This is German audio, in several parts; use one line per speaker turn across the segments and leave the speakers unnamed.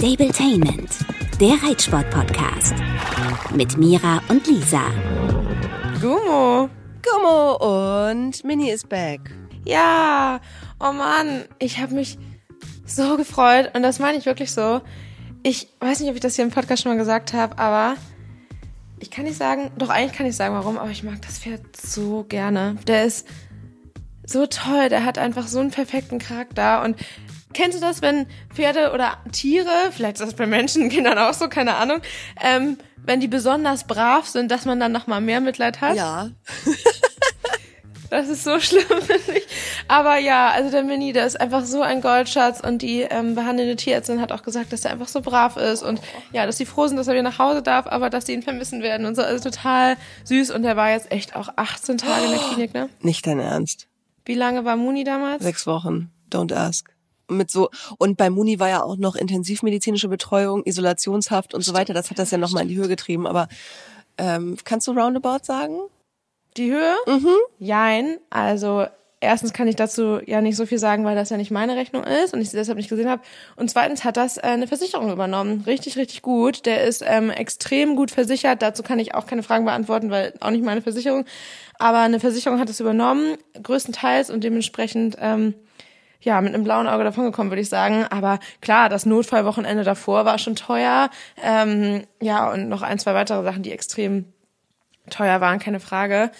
Stabletainment, der Reitsport-Podcast. Mit Mira und Lisa.
Gummo.
Gummo und Mini ist back.
Ja, oh Mann, ich habe mich so gefreut und das meine ich wirklich so. Ich weiß nicht, ob ich das hier im Podcast schon mal gesagt habe, aber ich kann nicht sagen, doch eigentlich kann ich sagen, warum, aber ich mag das Pferd so gerne. Der ist so toll, der hat einfach so einen perfekten Charakter und Kennst du das, wenn Pferde oder Tiere, vielleicht ist das bei Menschen, Kindern auch so, keine Ahnung, ähm, wenn die besonders brav sind, dass man dann noch mal mehr Mitleid hat?
Ja.
Das ist so schlimm, finde ich. Aber ja, also der Mini, der ist einfach so ein Goldschatz und die ähm, behandelnde Tierärztin hat auch gesagt, dass er einfach so brav ist und ja, dass sie froh sind, dass er wieder nach Hause darf, aber dass sie ihn vermissen werden und so. Also total süß und der war jetzt echt auch 18 Tage in der Klinik, ne?
Nicht dein Ernst.
Wie lange war Muni damals?
Sechs Wochen. Don't ask. Mit so und bei Muni war ja auch noch intensivmedizinische Betreuung, Isolationshaft und so weiter. Das hat das ja noch mal in die Höhe getrieben. Aber ähm, kannst du roundabout sagen?
Die Höhe?
Mhm.
Jein. Also erstens kann ich dazu ja nicht so viel sagen, weil das ja nicht meine Rechnung ist und ich sie deshalb nicht gesehen habe. Und zweitens hat das äh, eine Versicherung übernommen. Richtig, richtig gut. Der ist ähm, extrem gut versichert. Dazu kann ich auch keine Fragen beantworten, weil auch nicht meine Versicherung. Aber eine Versicherung hat es übernommen, größtenteils und dementsprechend ähm, ja, mit einem blauen Auge davongekommen, würde ich sagen. Aber klar, das Notfallwochenende davor war schon teuer. Ähm, ja, und noch ein, zwei weitere Sachen, die extrem teuer waren, keine Frage.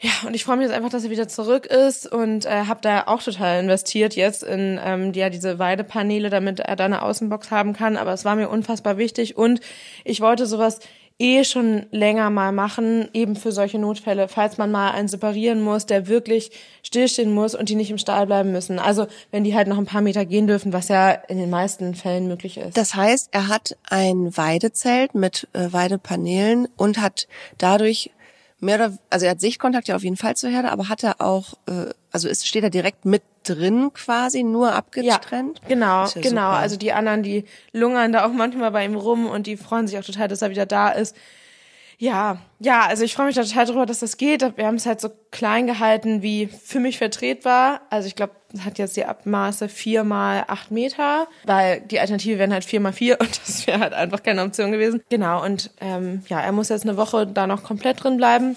Ja, und ich freue mich jetzt einfach, dass er wieder zurück ist und äh, habe da auch total investiert jetzt in ähm, ja diese Weidepaneele, damit er da eine Außenbox haben kann. Aber es war mir unfassbar wichtig und ich wollte sowas eh schon länger mal machen, eben für solche Notfälle, falls man mal einen separieren muss, der wirklich stillstehen muss und die nicht im Stall bleiben müssen. Also wenn die halt noch ein paar Meter gehen dürfen, was ja in den meisten Fällen möglich ist.
Das heißt, er hat ein Weidezelt mit äh, Weidepaneelen und hat dadurch mehr oder also er hat Sichtkontakt ja auf jeden Fall zur Herde, aber hat er auch äh, also ist steht er direkt mit drin quasi nur abgetrennt?
Ja, genau,
ja
genau.
super.
Also die anderen, die lungern da auch manchmal bei ihm rum und die freuen sich auch total, dass er wieder da ist. Ja, ja, also ich freue mich da total drüber, dass das geht. Wir haben es halt so klein gehalten, wie für mich vertretbar. Also ich glaube, es hat jetzt die Abmaße vier mal acht Meter, weil die Alternative wären halt vier mal vier und das wäre halt einfach keine Option gewesen. Genau, und ähm, ja, er muss jetzt eine Woche da noch komplett drin bleiben.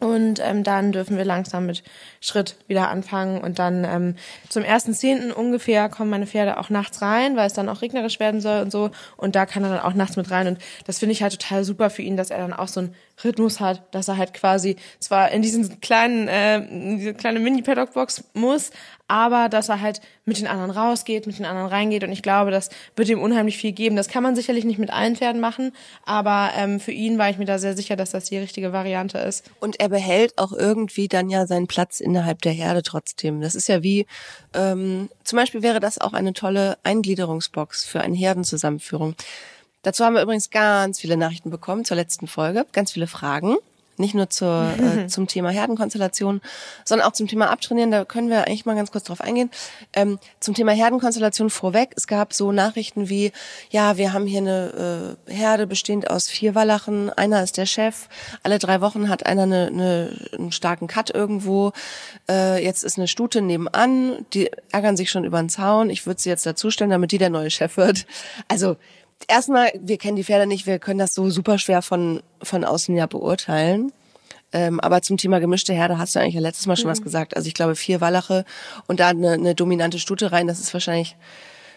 Und ähm, dann dürfen wir langsam mit Schritt wieder anfangen. Und dann ähm, zum 1.10. ungefähr kommen meine Pferde auch nachts rein, weil es dann auch regnerisch werden soll und so. Und da kann er dann auch nachts mit rein. Und das finde ich halt total super für ihn, dass er dann auch so einen Rhythmus hat, dass er halt quasi zwar in diesen kleinen, äh, in diese kleine Mini-Paddock-Box muss, aber dass er halt mit den anderen rausgeht, mit den anderen reingeht. Und ich glaube, das wird ihm unheimlich viel geben. Das kann man sicherlich nicht mit allen Pferden machen, aber ähm, für ihn war ich mir da sehr sicher, dass das die richtige Variante ist.
Und er behält auch irgendwie dann ja seinen Platz innerhalb der Herde trotzdem. Das ist ja wie, ähm, zum Beispiel wäre das auch eine tolle Eingliederungsbox für eine Herdenzusammenführung. Dazu haben wir übrigens ganz viele Nachrichten bekommen zur letzten Folge, ganz viele Fragen. Nicht nur zur, äh, zum Thema Herdenkonstellation, sondern auch zum Thema Abtrainieren. Da können wir eigentlich mal ganz kurz drauf eingehen. Ähm, zum Thema Herdenkonstellation vorweg. Es gab so Nachrichten wie, ja, wir haben hier eine äh, Herde bestehend aus vier Wallachen. Einer ist der Chef. Alle drei Wochen hat einer eine, eine, einen starken Cut irgendwo. Äh, jetzt ist eine Stute nebenan. Die ärgern sich schon über den Zaun. Ich würde sie jetzt dazustellen, damit die der neue Chef wird. Also erstmal, wir kennen die Pferde nicht, wir können das so super schwer von, von außen ja beurteilen. Ähm, aber zum Thema gemischte Herde hast du eigentlich ja letztes Mal schon was gesagt. Also ich glaube vier Wallache und da eine, eine dominante Stute rein, das ist wahrscheinlich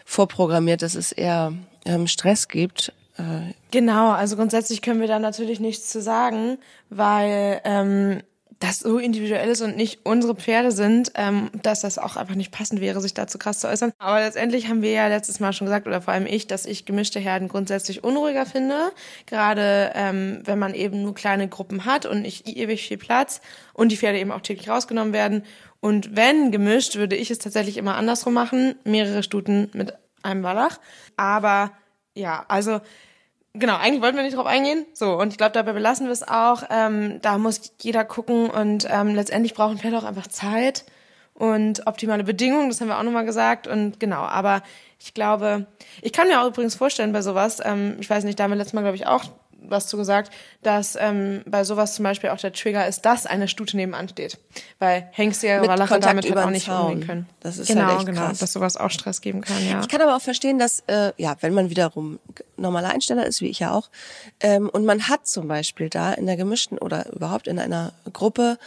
vorprogrammiert, dass es eher ähm, Stress gibt. Äh,
Genau, also grundsätzlich können wir da natürlich nichts zu sagen, weil ähm, das so individuell ist und nicht unsere Pferde sind, ähm, dass das auch einfach nicht passend wäre, sich dazu krass zu äußern. Aber letztendlich haben wir ja letztes Mal schon gesagt, oder vor allem ich, dass ich gemischte Herden grundsätzlich unruhiger finde. Gerade ähm, wenn man eben nur kleine Gruppen hat und nicht ewig viel Platz und die Pferde eben auch täglich rausgenommen werden. Und wenn gemischt, würde ich es tatsächlich immer andersrum machen. Mehrere Stuten mit einem Wallach. Aber ja, also Genau, eigentlich wollten wir nicht drauf eingehen. So, und ich glaube, dabei belassen wir es auch. Ähm, da muss jeder gucken und ähm, letztendlich brauchen Pferde auch einfach Zeit und optimale Bedingungen, das haben wir auch nochmal gesagt. Und genau, aber ich glaube, ich kann mir auch übrigens vorstellen bei sowas, ähm, ich weiß nicht, da haben wir letztes Mal, glaube ich, auch was zu gesagt, dass ähm, bei sowas zum Beispiel auch der Trigger ist, dass eine Stute nebenan steht. Weil Hengste ja
Kontakt
damit halt auch nicht umgehen können.
Das ist
genau,
halt echt
genau,
krass.
dass sowas auch Stress geben kann, ja.
Ich kann aber auch verstehen, dass, äh, ja, wenn man wiederum normaler Einsteller ist, wie ich ja auch, ähm, und man hat zum Beispiel da in der gemischten oder überhaupt in einer Gruppe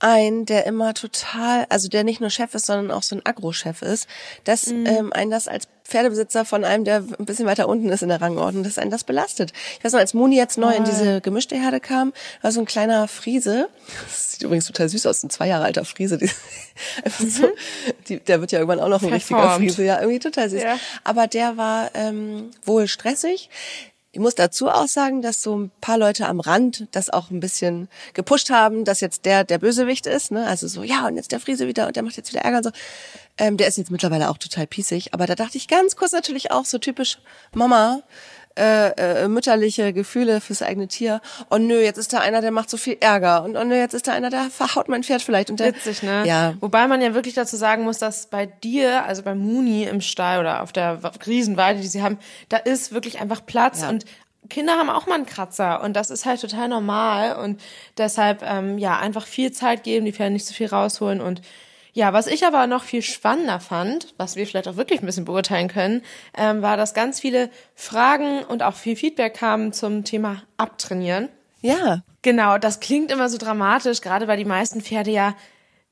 einen, der immer total, also der nicht nur Chef ist, sondern auch so ein Agro-Chef ist, dass ähm, einen das als Pferdebesitzer von einem, der ein bisschen weiter unten ist in der Rangordnung, dass einen das belastet. Ich weiß noch, als Moni jetzt neu in diese gemischte Herde kam, war so ein kleiner Friese. Das sieht übrigens total süß aus, ein zwei Jahre alter Friese. Die, einfach so, die, der wird ja irgendwann auch noch ein richtiger
Verformt.
Friese. Ja, irgendwie total süß.
Ja.
Aber der war ähm, wohl stressig. Ich muss dazu auch sagen, dass so ein paar Leute am Rand das auch ein bisschen gepusht haben, dass jetzt der der Bösewicht ist. Ne? Also so, ja, und jetzt der Friese wieder und der macht jetzt wieder Ärger und so. Ähm, der ist jetzt mittlerweile auch total pießig. Aber da dachte ich ganz kurz natürlich auch so typisch Mama, äh, äh, mütterliche Gefühle fürs eigene Tier. Oh nö, jetzt ist da einer, der macht so viel Ärger. Und oh nö, jetzt ist da einer, der verhaut mein Pferd vielleicht. Und der,
Witzig, ne?
Ja.
Wobei man ja wirklich dazu sagen muss, dass bei dir, also bei Muni im Stall oder auf der Riesenweide, die sie haben, da ist wirklich einfach Platz
Ja.
und Kinder haben auch mal einen Kratzer und das ist halt total normal und deshalb ähm, ja einfach viel Zeit geben, die Pferde nicht so viel rausholen und ja, was ich aber noch viel spannender fand, was wir vielleicht auch wirklich ein bisschen beurteilen können, ähm, war, dass ganz viele Fragen und auch viel Feedback kamen zum Thema Abtrainieren.
ja,
Genau, das klingt immer so dramatisch, gerade weil die meisten Pferde ja,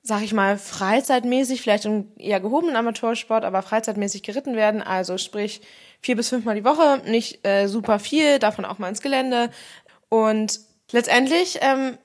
sag ich mal, freizeitmäßig, vielleicht im eher gehobenen Amateursport, aber freizeitmäßig geritten werden. Also sprich vier bis fünfmal die Woche, nicht äh, super viel, davon auch mal ins Gelände. Und letztendlich ähm,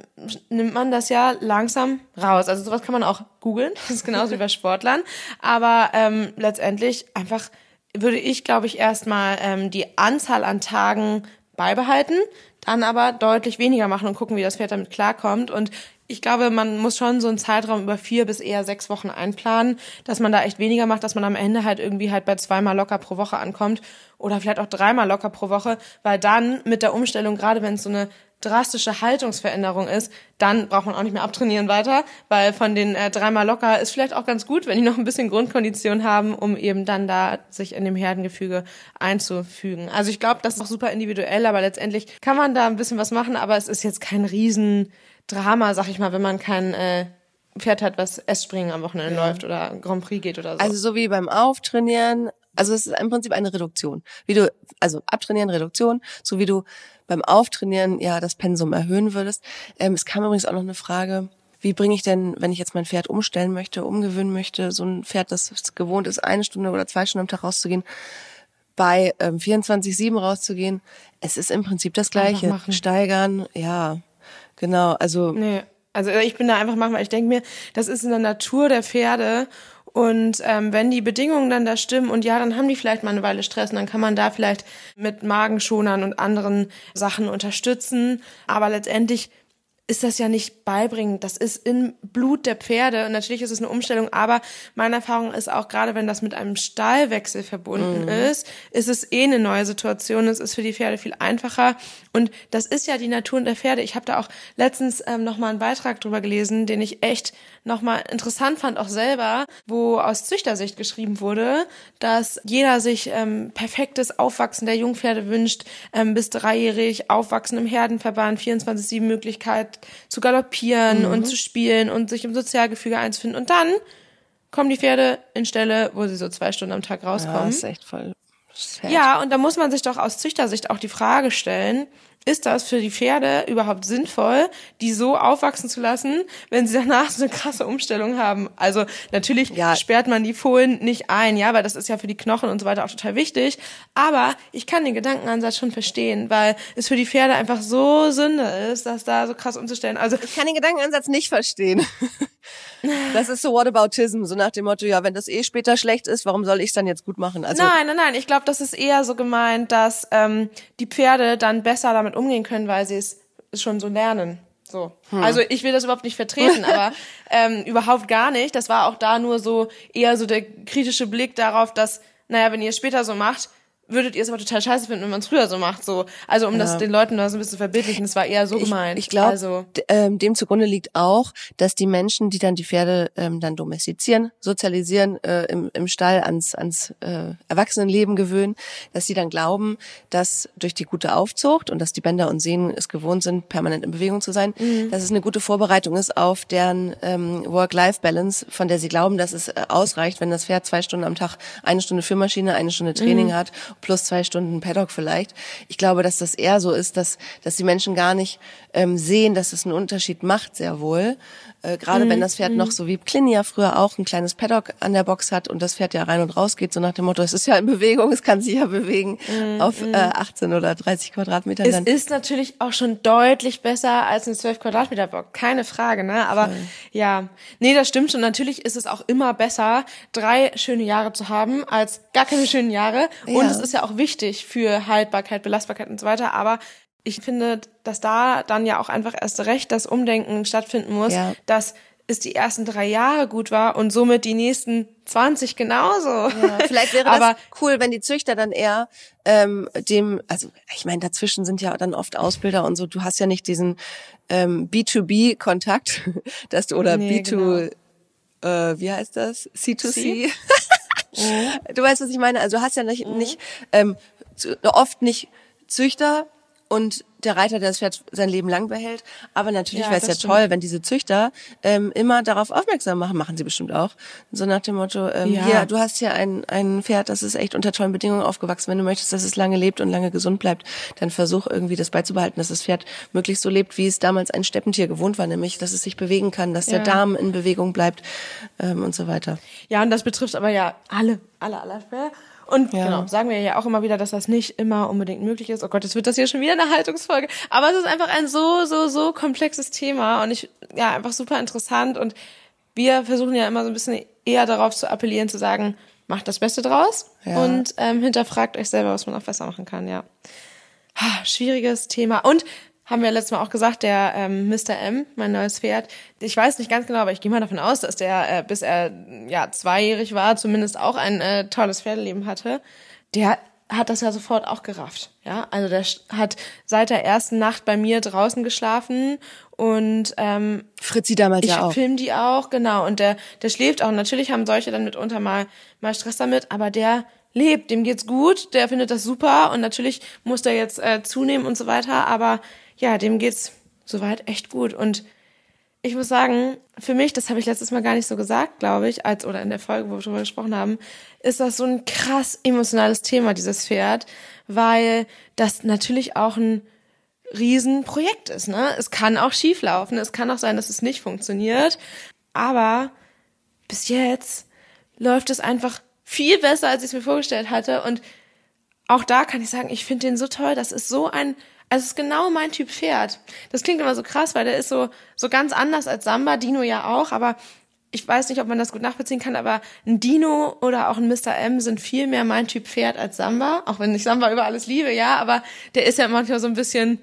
nimmt man das ja langsam raus. Also sowas kann man auch googeln, das ist genauso wie bei Sportlern. Aber ähm, letztendlich einfach würde ich, glaube ich, erstmal ähm, die Anzahl an Tagen beibehalten, dann aber deutlich weniger machen und gucken, wie das Pferd damit klarkommt. Und ich glaube, man muss schon so einen Zeitraum über vier bis eher sechs Wochen einplanen, dass man da echt weniger macht, dass man am Ende halt irgendwie halt bei zweimal locker pro Woche ankommt oder vielleicht auch dreimal locker pro Woche, weil dann mit der Umstellung, gerade wenn es so eine drastische Haltungsveränderung ist, dann braucht man auch nicht mehr abtrainieren weiter, weil von den äh, dreimal locker ist vielleicht auch ganz gut, wenn die noch ein bisschen Grundkondition haben, um eben dann da sich in dem Herdengefüge einzufügen. Also ich glaube, das ist auch super individuell, aber letztendlich kann man da ein bisschen was machen, aber es ist jetzt kein Riesendrama, sag ich mal, wenn man kein äh, Pferd hat, was S-Springen am Wochenende läuft oder Grand Prix geht oder so.
Also so wie beim Auftrainieren, also es ist im Prinzip eine Reduktion. Wie du, also abtrainieren, Reduktion, so wie du beim Auftrainieren ja das Pensum erhöhen würdest. Ähm, es kam übrigens auch noch eine Frage, wie bringe ich denn, wenn ich jetzt mein Pferd umstellen möchte, umgewöhnen möchte, so ein Pferd, das gewohnt ist, eine Stunde oder zwei Stunden am Tag rauszugehen, bei ähm, 24-7 rauszugehen. Es ist im Prinzip das Gleiche. Steigern, ja, genau. Also
Nee, also ich bin da einfach manchmal, ich denke mir, das ist in der Natur der Pferde und ähm, wenn die Bedingungen dann da stimmen und ja, dann haben die vielleicht mal eine Weile Stress und dann kann man da vielleicht mit Magenschonern und anderen Sachen unterstützen, aber letztendlich ist das ja nicht beibringend. Das ist im Blut der Pferde und natürlich ist es eine Umstellung, aber meine Erfahrung ist auch, gerade wenn das mit einem Stallwechsel verbunden ist, ist es eh eine neue Situation. Es ist für die Pferde viel einfacher und das ist ja die Natur der Pferde. Ich habe da auch letztens ähm, nochmal einen Beitrag drüber gelesen, den ich echt nochmal interessant fand, auch selber, wo aus Züchtersicht geschrieben wurde, dass jeder sich ähm, perfektes Aufwachsen der Jungpferde wünscht, ähm, bis dreijährig aufwachsen im Herdenverband, 24-7 Möglichkeit zu galoppieren und zu spielen und sich im Sozialgefüge einzufinden. Und dann kommen die Pferde in Stelle, wo sie so zwei Stunden am Tag
ja,
rauskommen.
ist echt voll sad.
Ja, und da muss man sich doch aus Züchtersicht auch die Frage stellen, ist das für die Pferde überhaupt sinnvoll, die so aufwachsen zu lassen, wenn sie danach so eine krasse Umstellung haben? Also natürlich
Ja.
sperrt man die Fohlen nicht ein, ja, weil das ist ja für die Knochen und so weiter auch total wichtig. Aber ich kann den Gedankenansatz schon verstehen, weil es für die Pferde einfach so Sünde ist, das da so krass umzustellen. Also
Ich kann den Gedankenansatz nicht verstehen. Das ist so Whataboutism, so nach dem Motto, ja, wenn das eh später schlecht ist, warum soll ich es dann jetzt gut machen? Also
nein, nein, nein. Ich glaube, das ist eher so gemeint, dass ähm, die Pferde dann besser damit umgehen können, weil sie es schon so lernen. So. Also ich will das überhaupt nicht vertreten, aber ähm, überhaupt gar nicht. Das war auch da nur so eher so der kritische Blick darauf, dass, naja, wenn ihr es später so macht, würdet ihr es aber total scheiße finden, wenn man es früher so macht. So, also um ja. das den Leuten da so ein bisschen zu verbildlichen, das war eher so
ich,
gemeint.
Ich glaube,
also.
ähm, dem zugrunde liegt auch, dass die Menschen, die dann die Pferde ähm, dann domestizieren, sozialisieren, äh, im, im Stall ans ans äh, Erwachsenenleben gewöhnen, dass sie dann glauben, dass durch die gute Aufzucht und dass die Bänder und Sehnen es gewohnt sind, permanent in Bewegung zu sein, mhm. dass es eine gute Vorbereitung ist auf deren ähm, Work-Life-Balance, von der sie glauben, dass es äh, ausreicht, wenn das Pferd zwei Stunden am Tag eine Stunde Führmaschine, eine Stunde Training mhm. hat plus zwei Stunden Paddock vielleicht. Ich glaube, dass das eher so ist, dass, dass die Menschen gar nicht ähm, sehen, dass es einen Unterschied macht, sehr wohl. Äh, Gerade mhm. wenn das Pferd mhm. noch so wie Plinia früher auch ein kleines Paddock an der Box hat und das Pferd ja rein und raus geht, so nach dem Motto, es ist ja in Bewegung, es kann sich ja bewegen mhm. auf äh, 18 oder 30 Quadratmetern.
Es ist natürlich auch schon deutlich besser als ein 12 Quadratmeter Box, keine Frage, ne? Aber Voll. ja, nee, das stimmt schon. Natürlich ist es auch immer besser, drei schöne Jahre zu haben, als gar keine schönen Jahre. Ja. Und es ist ja auch wichtig für Haltbarkeit, Belastbarkeit und so weiter. Aber ich finde, dass da dann ja auch einfach erst recht das Umdenken stattfinden muss, ja. dass es die ersten drei Jahre gut war und somit die nächsten 20 genauso.
Ja, vielleicht wäre Aber, das cool, wenn die Züchter dann eher ähm, dem, also ich meine, dazwischen sind ja dann oft Ausbilder und so, du hast ja nicht diesen ähm, B2B-Kontakt, dass du oder nee, B2, genau. äh, wie heißt das? C2C. Mhm. Du weißt, was ich meine? Also du hast ja nicht, mhm. nicht ähm, oft nicht Züchter und der Reiter, der das Pferd sein Leben lang behält. Aber natürlich ja, wäre es ja stimmt. toll, wenn diese Züchter ähm, immer darauf aufmerksam machen, machen sie bestimmt auch. So nach dem Motto, ähm, ja. hier, du hast hier ein, ein Pferd, das ist echt unter tollen Bedingungen aufgewachsen. Wenn du möchtest, dass es lange lebt und lange gesund bleibt, dann versuch irgendwie das beizubehalten, dass das Pferd möglichst so lebt, wie es damals ein Steppentier gewohnt war, nämlich, dass es sich bewegen kann, dass ja. der Darm in Bewegung bleibt ähm, und so weiter.
Ja, und das betrifft aber ja alle, alle, alle Pferde. Und ja. genau, sagen wir ja auch immer wieder, dass das nicht immer unbedingt möglich ist. Oh Gott, jetzt wird das hier schon wieder eine Haltungsfolge. Aber es ist einfach ein so, so, so komplexes Thema und ich, ja, einfach super interessant. Und wir versuchen ja immer so ein bisschen eher darauf zu appellieren, zu sagen, macht das Beste draus ja. und ähm, hinterfragt euch selber, was man auch besser machen kann, ja. Ha, schwieriges Thema. Und haben wir letztes Mal auch gesagt, der ähm, Mr. M, mein neues Pferd, ich weiß nicht ganz genau, aber ich gehe mal davon aus, dass der, äh, bis er ja zweijährig war, zumindest auch ein äh, tolles Pferdeleben hatte. Der hat das ja sofort auch gerafft. Ja, also der hat seit der ersten Nacht bei mir draußen geschlafen und ähm,
Fritzi damals
ich
ja auch.
Ich film die auch, genau. Und der, der schläft auch. Natürlich haben solche dann mitunter mal mal Stress damit, aber der lebt, dem geht's gut, der findet das super und natürlich muss der jetzt äh, zunehmen und so weiter, aber ja, dem geht's soweit echt gut. Und ich muss sagen, für mich, das habe ich letztes Mal gar nicht so gesagt, glaube ich, als oder in der Folge, wo wir darüber gesprochen haben, ist das so ein krass emotionales Thema, dieses Pferd, weil das natürlich auch ein Riesenprojekt ist. Ne? Es kann auch schief laufen, es kann auch sein, dass es nicht funktioniert, aber bis jetzt läuft es einfach viel besser, als ich es mir vorgestellt hatte. Und auch da kann ich sagen, ich finde den so toll. Das ist so ein also es ist genau mein Typ Pferd. Das klingt immer so krass, weil der ist so, so ganz anders als Samba, Dino ja auch, aber ich weiß nicht, ob man das gut nachvollziehen kann, aber ein Dino oder auch ein Mr. M sind viel mehr mein Typ Pferd als Samba, auch wenn ich Samba über alles liebe, ja, aber der ist ja manchmal so ein bisschen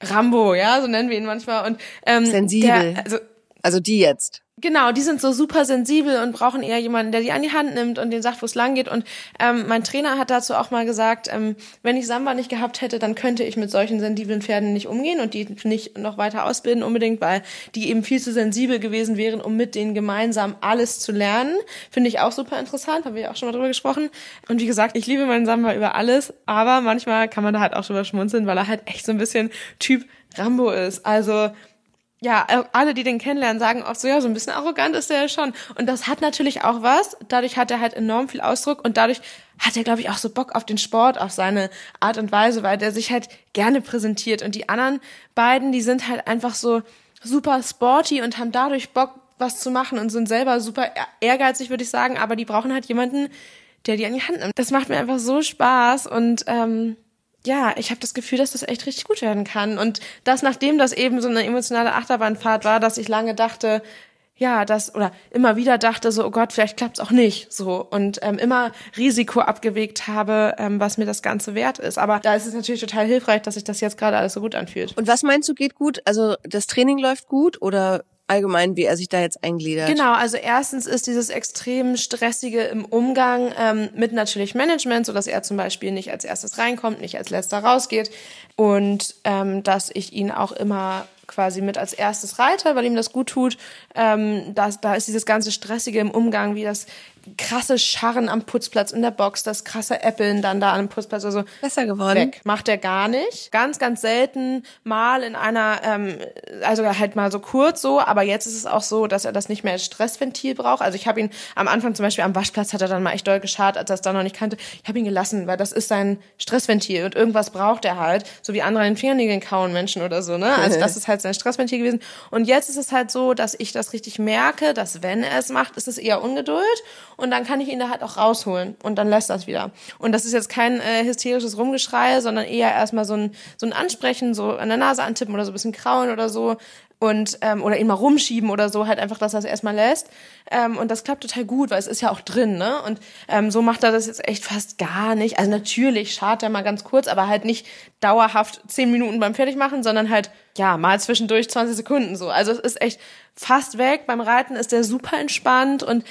Rambo, ja, so nennen wir ihn manchmal und ähm,
sensibel.
Der, also,
also die jetzt.
Genau, die sind so super sensibel und brauchen eher jemanden, der die an die Hand nimmt und den sagt, wo es lang geht. Und ähm, mein Trainer hat dazu auch mal gesagt, ähm, wenn ich Samba nicht gehabt hätte, dann könnte ich mit solchen sensiblen Pferden nicht umgehen und die nicht noch weiter ausbilden unbedingt, weil die eben viel zu sensibel gewesen wären, um mit denen gemeinsam alles zu lernen. Finde ich auch super interessant, haben wir ja auch schon mal drüber gesprochen. Und wie gesagt, ich liebe meinen Samba über alles, aber manchmal kann man da halt auch drüber schmunzeln, weil er halt echt so ein bisschen Typ Rambo ist. Also ja, äh, alle, die den kennenlernen, sagen oft so, ja, so ein bisschen arrogant ist er ja schon. Und das hat natürlich auch was. Dadurch hat er halt enorm viel Ausdruck und dadurch hat er, glaube ich, auch so Bock auf den Sport, auf seine Art und Weise, weil der sich halt gerne präsentiert. Und die anderen beiden, die sind halt einfach so super sporty und haben dadurch Bock, was zu machen und sind selber super ehrgeizig, würde ich sagen. Aber die brauchen halt jemanden, der die an die Hand nimmt. Das macht mir einfach so Spaß und ähm, ja, ich habe das Gefühl, dass das echt richtig gut werden kann. Und das, nachdem das eben so eine emotionale Achterbahnfahrt war, dass ich lange dachte, ja, das oder immer wieder dachte so, oh Gott, vielleicht klappt's auch nicht, so und ähm, immer Risiko abgewegt habe, ähm, was mir das Ganze wert ist. Aber da ist es natürlich total hilfreich, dass sich das jetzt gerade alles so gut anfühlt.
Und was meinst du geht gut? Also das Training läuft gut oder allgemein, wie er sich da jetzt eingliedert.
Genau, also erstens ist dieses extrem stressige im Umgang ähm, mit natürlich Management, so dass er zum Beispiel nicht als erstes reinkommt, nicht als letzter rausgeht und ähm, dass ich ihn auch immer quasi mit als erstes Reiter, weil ihm das gut tut. Ähm, da, da ist dieses ganze Stressige im Umgang, wie das krasse Scharren am Putzplatz in der Box, das krasse Äppeln dann da am Putzplatz. Also
Besser geworden.
Weg. Macht er gar nicht. Ganz, ganz selten mal in einer, ähm, also halt mal so kurz so, aber jetzt ist es auch so, dass er das nicht mehr als Stressventil braucht. Also ich habe ihn am Anfang zum Beispiel am Waschplatz hat er dann mal echt doll geschart, als er es da noch nicht kannte. Ich habe ihn gelassen, weil das ist sein Stressventil und irgendwas braucht er halt, so wie andere in den Fingernägeln kauen Menschen oder so, ne? Also das ist halt sein Stressventil gewesen. Und jetzt ist es halt so, dass ich das richtig merke, dass wenn er es macht, ist es eher Ungeduld und dann kann ich ihn da halt auch rausholen und dann lässt das wieder. Und das ist jetzt kein äh, hysterisches Rumgeschrei, sondern eher erstmal so ein, so ein Ansprechen, so an der Nase antippen oder so ein bisschen krauen oder so und ähm, oder ihn mal rumschieben oder so, halt einfach, dass er es erstmal lässt. Ähm, und das klappt total gut, weil es ist ja auch drin, ne? Und ähm, so macht er das jetzt echt fast gar nicht. Also natürlich schart er mal ganz kurz, aber halt nicht dauerhaft zehn Minuten beim Fertigmachen, sondern halt, ja, mal zwischendurch 20 Sekunden so. Also es ist echt fast weg. Beim Reiten ist der super entspannt und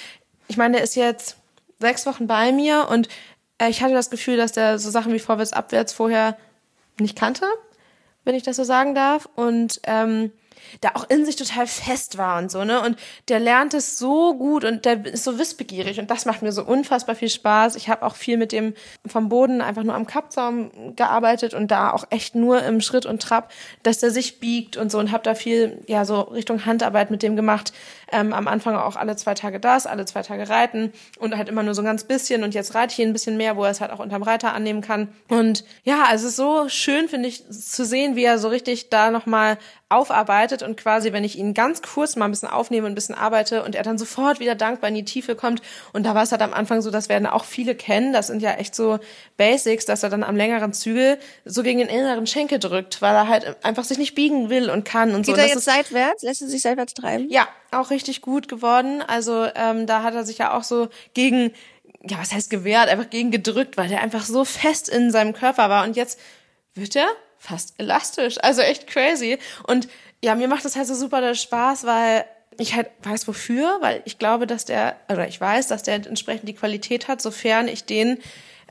ich meine, der ist jetzt sechs Wochen bei mir und äh, ich hatte das Gefühl, dass der so Sachen wie vorwärts, abwärts vorher nicht kannte, wenn ich das so sagen darf. Und ähm, der auch in sich total fest war und so, ne? Und der lernt es so gut und der ist so wissbegierig und das macht mir so unfassbar viel Spaß. Ich habe auch viel mit dem vom Boden einfach nur am Kappzaum gearbeitet und da auch echt nur im Schritt und Trab, dass der sich biegt und so und habe da viel ja so Richtung Handarbeit mit dem gemacht. Ähm, am Anfang auch alle zwei Tage das, alle zwei Tage reiten und halt immer nur so ein ganz bisschen und jetzt reite ich ihn ein bisschen mehr, wo er es halt auch unterm Reiter annehmen kann. Und ja, also es ist so schön, finde ich, zu sehen, wie er so richtig da nochmal aufarbeitet und quasi, wenn ich ihn ganz kurz mal ein bisschen aufnehme und ein bisschen arbeite und er dann sofort wieder dankbar in die Tiefe kommt. Und da war es halt am Anfang so, das werden auch viele kennen. Das sind ja echt so Basics, dass er dann am längeren Zügel so gegen den inneren Schenkel drückt, weil er halt einfach sich nicht biegen will und kann und
Geht
so.
er
Und das
jetzt
ist-
seitwärts? Lässt er sich seitwärts treiben?
ja, auch richtig gut geworden. Also ähm, da hat er sich ja auch so gegen, ja, was heißt gewehrt, einfach gegen gedrückt, weil der einfach so fest in seinem Körper war. Und jetzt wird er fast elastisch. Also echt crazy. Und ja, mir macht das halt so super Spaß, weil ich halt weiß wofür, weil ich glaube, dass der, oder ich weiß, dass der entsprechend die Qualität hat, sofern ich den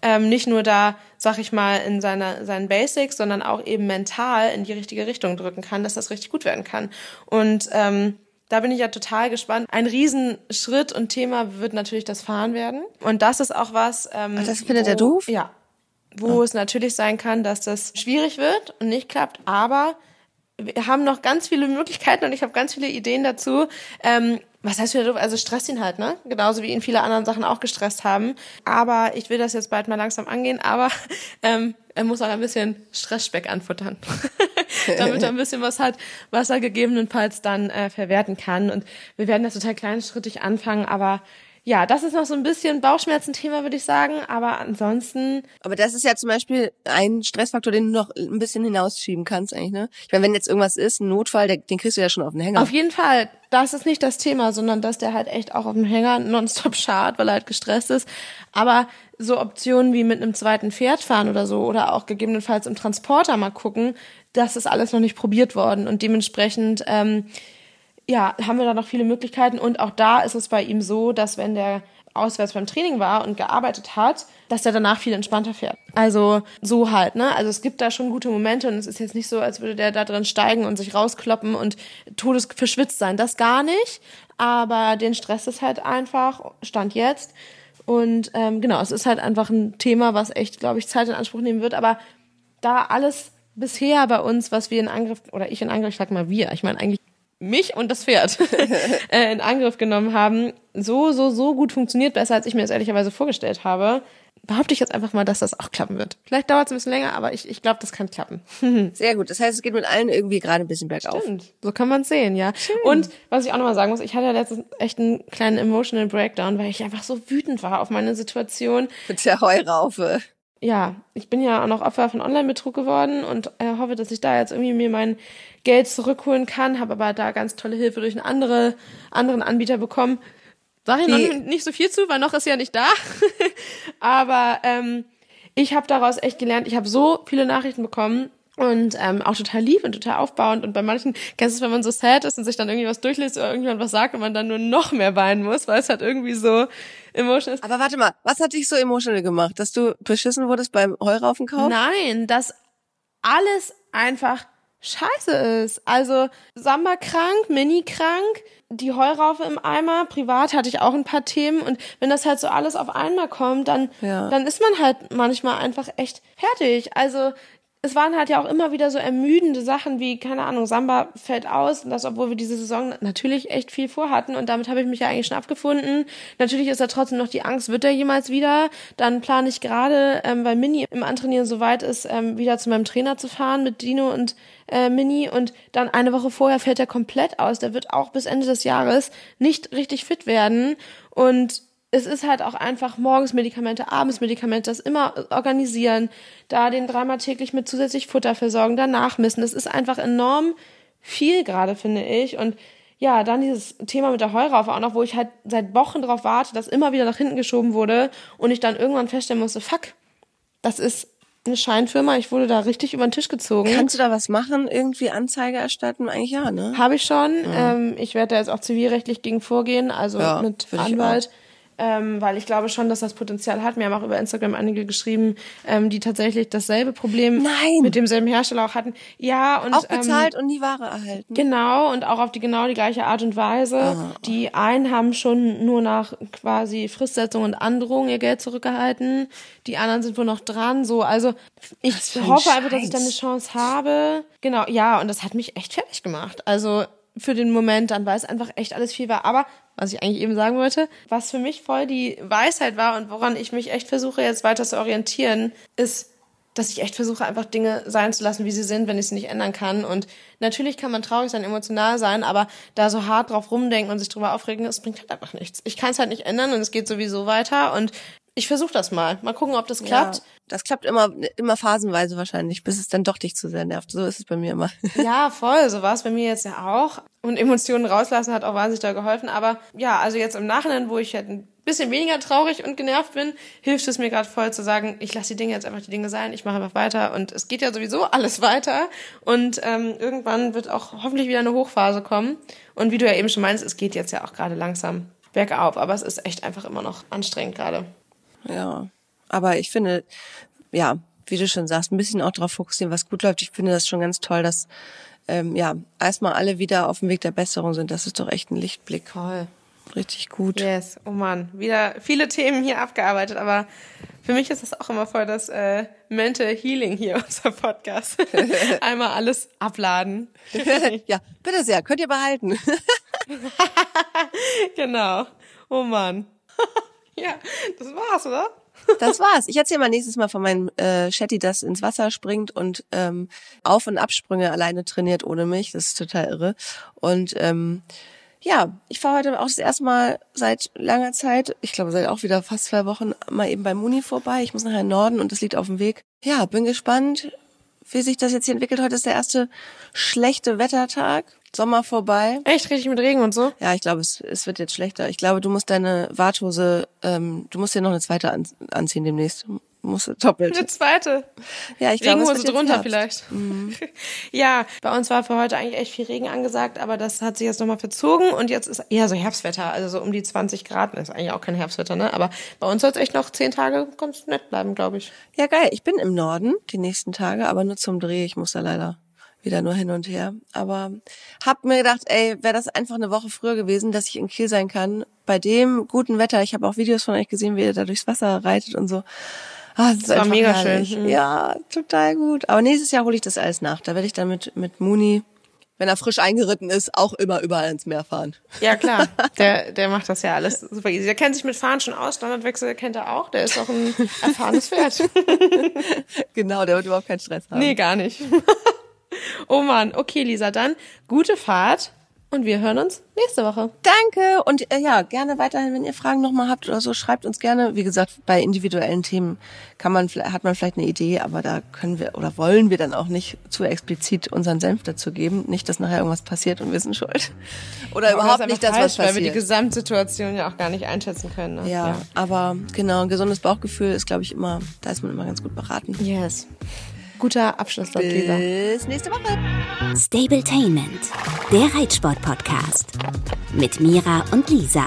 ähm, nicht nur da, sag ich mal, in seiner, seinen Basics, sondern auch eben mental in die richtige Richtung drücken kann, dass das richtig gut werden kann. Und ähm, da bin ich ja total gespannt. Ein Riesenschritt und Thema wird natürlich das Fahren werden. Und das ist auch was. Ähm,
Ach, das findet
wo,
er doof?
Ja. Wo es natürlich sein kann, dass das schwierig wird und nicht klappt, aber wir haben noch ganz viele Möglichkeiten und ich habe ganz viele Ideen dazu. Ähm, was heißt wieder doof? Also stresst ihn halt, ne? Genauso wie ihn viele andere Sachen auch gestresst haben. Aber ich will das jetzt bald mal langsam angehen, aber ähm, er muss auch ein bisschen Stressspeck anfuttern. Damit er ein bisschen was hat, was er gegebenenfalls dann äh, verwerten kann. Und wir werden das total kleinschrittig anfangen, aber ja, das ist noch so ein bisschen Bauchschmerzenthema, würde ich sagen. Aber ansonsten
Aber das ist ja zum Beispiel ein Stressfaktor, den du noch ein bisschen hinausschieben kannst eigentlich, ne? Ich meine, wenn jetzt irgendwas ist, ein Notfall, den kriegst du ja schon auf den Hänger.
Auf jeden Fall, das ist nicht das Thema, sondern dass der halt echt auch auf dem Hänger nonstop schart, weil er halt gestresst ist. Aber so Optionen wie mit einem zweiten Pferd fahren oder so oder auch gegebenenfalls im Transporter mal gucken, das ist alles noch nicht probiert worden und dementsprechend ähm, ja, haben wir da noch viele Möglichkeiten und auch da ist es bei ihm so, dass wenn der auswärts beim Training war und gearbeitet hat, dass der danach viel entspannter fährt. Also so halt, ne? Also es gibt da schon gute Momente und es ist jetzt nicht so, als würde der da drin steigen und sich rauskloppen und todesverschwitzt sein. Das gar nicht. Aber den Stress ist halt einfach, Stand jetzt. Und ähm, genau, es ist halt einfach ein Thema, was echt, glaube ich, Zeit in Anspruch nehmen wird. Aber da alles bisher bei uns, was wir in Angriff, oder ich in Angriff, ich sag mal wir, ich meine eigentlich mich und das Pferd äh, in Angriff genommen haben, so, so, so gut funktioniert, besser als ich mir das ehrlicherweise vorgestellt habe, behaupte ich jetzt einfach mal, dass das auch klappen wird. Vielleicht dauert es ein bisschen länger, aber ich, ich glaube, das kann klappen.
Sehr gut. Das heißt, es geht mit allen irgendwie gerade ein bisschen bergauf.
Stimmt. So kann man sehen, ja. Und was ich auch nochmal sagen muss, ich hatte ja letztens echt einen kleinen emotional Breakdown, weil ich einfach so wütend war auf meine Situation.
Mit der Heuraufe.
Ja, ich bin ja auch noch Opfer von Online-Betrug geworden und äh, hoffe, dass ich da jetzt irgendwie mir mein Geld zurückholen kann, habe aber da ganz tolle Hilfe durch einen andere, anderen Anbieter bekommen. Sag ich noch nicht so viel zu, weil noch ist ja nicht da. aber ähm, ich habe daraus echt gelernt, ich habe so viele Nachrichten bekommen und ähm, auch total lieb und total aufbauend und bei manchen kennst du es, wenn man so sad ist und sich dann irgendwie was durchliest oder irgendjemand was sagt und man dann nur noch mehr weinen muss, weil es halt irgendwie so emotional ist.
Aber warte mal, was hat dich so emotional gemacht, dass du beschissen wurdest beim Heuraufenkauf?
Nein, dass alles einfach scheiße ist. Also Samba krank, Mini krank, die Heuraufe im Eimer, privat hatte ich auch ein paar Themen und wenn das halt so alles auf einmal kommt, dann,
Ja.
dann ist man halt manchmal einfach echt fertig. Also es waren halt ja auch immer wieder so ermüdende Sachen wie, keine Ahnung, Samba fällt aus und das, obwohl wir diese Saison natürlich echt viel vorhatten und damit habe ich mich ja eigentlich schon abgefunden. Natürlich ist da trotzdem noch die Angst, wird er jemals wieder? Dann plane ich gerade, ähm, weil Mini im Antrainieren so weit ist, ähm, wieder zu meinem Trainer zu fahren mit Dino und äh, Mini und dann eine Woche vorher fällt er komplett aus. Der wird auch bis Ende des Jahres nicht richtig fit werden und es ist halt auch einfach morgens Medikamente, abends Medikamente, das immer organisieren, da den dreimal täglich mit zusätzlich Futter versorgen, danach missen. Das ist einfach enorm viel gerade, finde ich. Und ja, dann dieses Thema mit der Heuraufe auch noch, wo ich halt seit Wochen drauf warte, dass immer wieder nach hinten geschoben wurde und ich dann irgendwann feststellen musste, fuck, das ist eine Scheinfirma, ich wurde da richtig über den Tisch gezogen.
Kannst du da was machen? Irgendwie Anzeige erstatten? Eigentlich ja, ne?
Habe ich schon. Ähm, ich werde da jetzt auch zivilrechtlich gegen vorgehen, also
Ja,
mit
würde ich
Anwalt. Ähm, weil ich glaube schon, dass das Potenzial hat. Mir haben auch über Instagram einige geschrieben, ähm, die tatsächlich dasselbe Problem
Nein.
mit demselben Hersteller auch hatten. Ja, und
Auch bezahlt
Ähm,
und nie Ware erhalten.
Genau, und auch auf die genau die gleiche Art und Weise.
Ah.
Die einen haben schon nur nach quasi Fristsetzung und Androhung ihr Geld zurückgehalten. Die anderen sind wohl noch dran. So, also ich
für ein
hoffe einfach, dass ich dann eine. Chance habe. Genau, ja, und das hat mich echt fertig gemacht. Also für den Moment dann, weil es einfach echt alles viel war. Aber was ich eigentlich eben sagen wollte, was für mich voll die Weisheit war und woran ich mich echt versuche jetzt weiter zu orientieren, ist, dass ich echt versuche, einfach Dinge sein zu lassen, wie sie sind, wenn ich sie nicht ändern kann. Und natürlich kann man traurig sein, emotional sein, aber da so hart drauf rumdenken und sich drüber aufregen, das bringt halt einfach nichts. Ich kann es halt nicht ändern und es geht sowieso weiter und ich versuche das mal. Mal gucken, ob das klappt.
Ja, das klappt immer, immer phasenweise wahrscheinlich, bis es dann doch dich zu sehr nervt. So ist es bei mir immer.
Ja, voll, so war es bei mir jetzt ja auch. Und Emotionen rauslassen hat auch wahnsinnig da geholfen. Aber ja, also jetzt im Nachhinein, wo ich halt ein bisschen weniger traurig und genervt bin, hilft es mir gerade voll zu sagen, ich lasse die Dinge jetzt einfach die Dinge sein, ich mache einfach weiter und es geht ja sowieso alles weiter. Und ähm, irgendwann wird auch hoffentlich wieder eine Hochphase kommen. Und wie du ja eben schon meinst, es geht jetzt ja auch gerade langsam bergauf. Aber es ist echt einfach immer noch anstrengend gerade.
Ja, aber ich finde, ja, wie du schon sagst, ein bisschen auch darauf fokussieren, was gut läuft. Ich finde das schon ganz toll, dass ähm, ja erstmal alle wieder auf dem Weg der Besserung sind. Das ist doch echt ein Lichtblick.
Toll.
Richtig gut.
Yes, oh Mann, wieder viele Themen hier abgearbeitet, aber für mich ist das auch immer voll das äh, Mental Healing hier, unser Podcast. Einmal alles abladen.
ja, bitte sehr, könnt ihr behalten.
genau. Oh Mann. ja, das war's, oder?
Das war's. Ich erzähle mal nächstes Mal von meinem äh, Shetty, das ins Wasser springt und ähm, Auf- und Absprünge alleine trainiert ohne mich. Das ist total irre. Und ähm, ja, ich fahre heute auch das erste Mal seit langer Zeit, ich glaube seit auch wieder fast zwei Wochen, mal eben bei Muni vorbei. Ich muss nachher in den Norden und das liegt auf dem Weg. Ja, bin gespannt, wie sich das jetzt hier entwickelt. Heute ist der erste schlechte Wettertag. Sommer vorbei.
Echt richtig mit Regen und so?
Ja, ich glaube, es, es wird jetzt schlechter. Ich glaube, du musst deine Warthose, ähm, du musst dir noch eine zweite an, anziehen demnächst. Du musst doppelt.
Eine zweite.
Ja, ich glaube, es
Regenhose drunter
Herbst.
vielleicht. ja, bei uns war für heute eigentlich echt viel Regen angesagt, aber das hat sich jetzt nochmal verzogen und jetzt ist eher so Herbstwetter, also so um die 20 Grad. Das ist eigentlich auch kein Herbstwetter, ne? Aber bei uns soll es echt noch zehn Tage ganz nett bleiben, glaube ich.
Ja, geil. Ich bin im Norden die nächsten Tage, aber nur zum Dreh. Ich muss da leider wieder nur hin und her. Aber hab mir gedacht, ey, wäre das einfach eine Woche früher gewesen, dass ich in Kiel sein kann. Bei dem guten Wetter. Ich habe auch Videos von euch gesehen, wie ihr da durchs Wasser reitet und so. Ah, das, ist
war mega
herrlich.
schön. Mhm.
Ja, total gut. Aber nächstes Jahr hole ich das alles nach. Da werde ich dann mit, mit Muni, wenn er frisch eingeritten ist, auch immer überall ins Meer fahren.
Ja, klar. Der, der macht das ja alles super easy. Der kennt sich mit Fahren schon aus. Standardwechsel kennt er auch. Der ist auch ein erfahrenes Pferd.
genau, der wird überhaupt keinen Stress haben.
nee, gar nicht. oh Mann. Okay, Lisa, dann gute Fahrt und wir hören uns nächste Woche.
Danke und äh, ja, gerne weiterhin, wenn ihr Fragen nochmal habt oder so, schreibt uns gerne. Wie gesagt, bei individuellen Themen kann man, hat man vielleicht eine Idee, aber da können wir oder wollen wir dann auch nicht zu explizit unseren Senf dazu geben. Nicht, dass nachher irgendwas passiert und wir sind schuld. Oder überhaupt nicht, dass was
falsch, weil wir die
passiert.
Gesamtsituation ja auch gar nicht einschätzen können. Ne?
Ja, aber genau, ein gesundes Bauchgefühl ist, glaube ich, immer, da ist man immer ganz gut beraten.
Yes. Guter Abschluss, dort, Lisa.
Bis nächste Woche.
Stabletainment, der Reitsport-Podcast. Mit Mira und Lisa.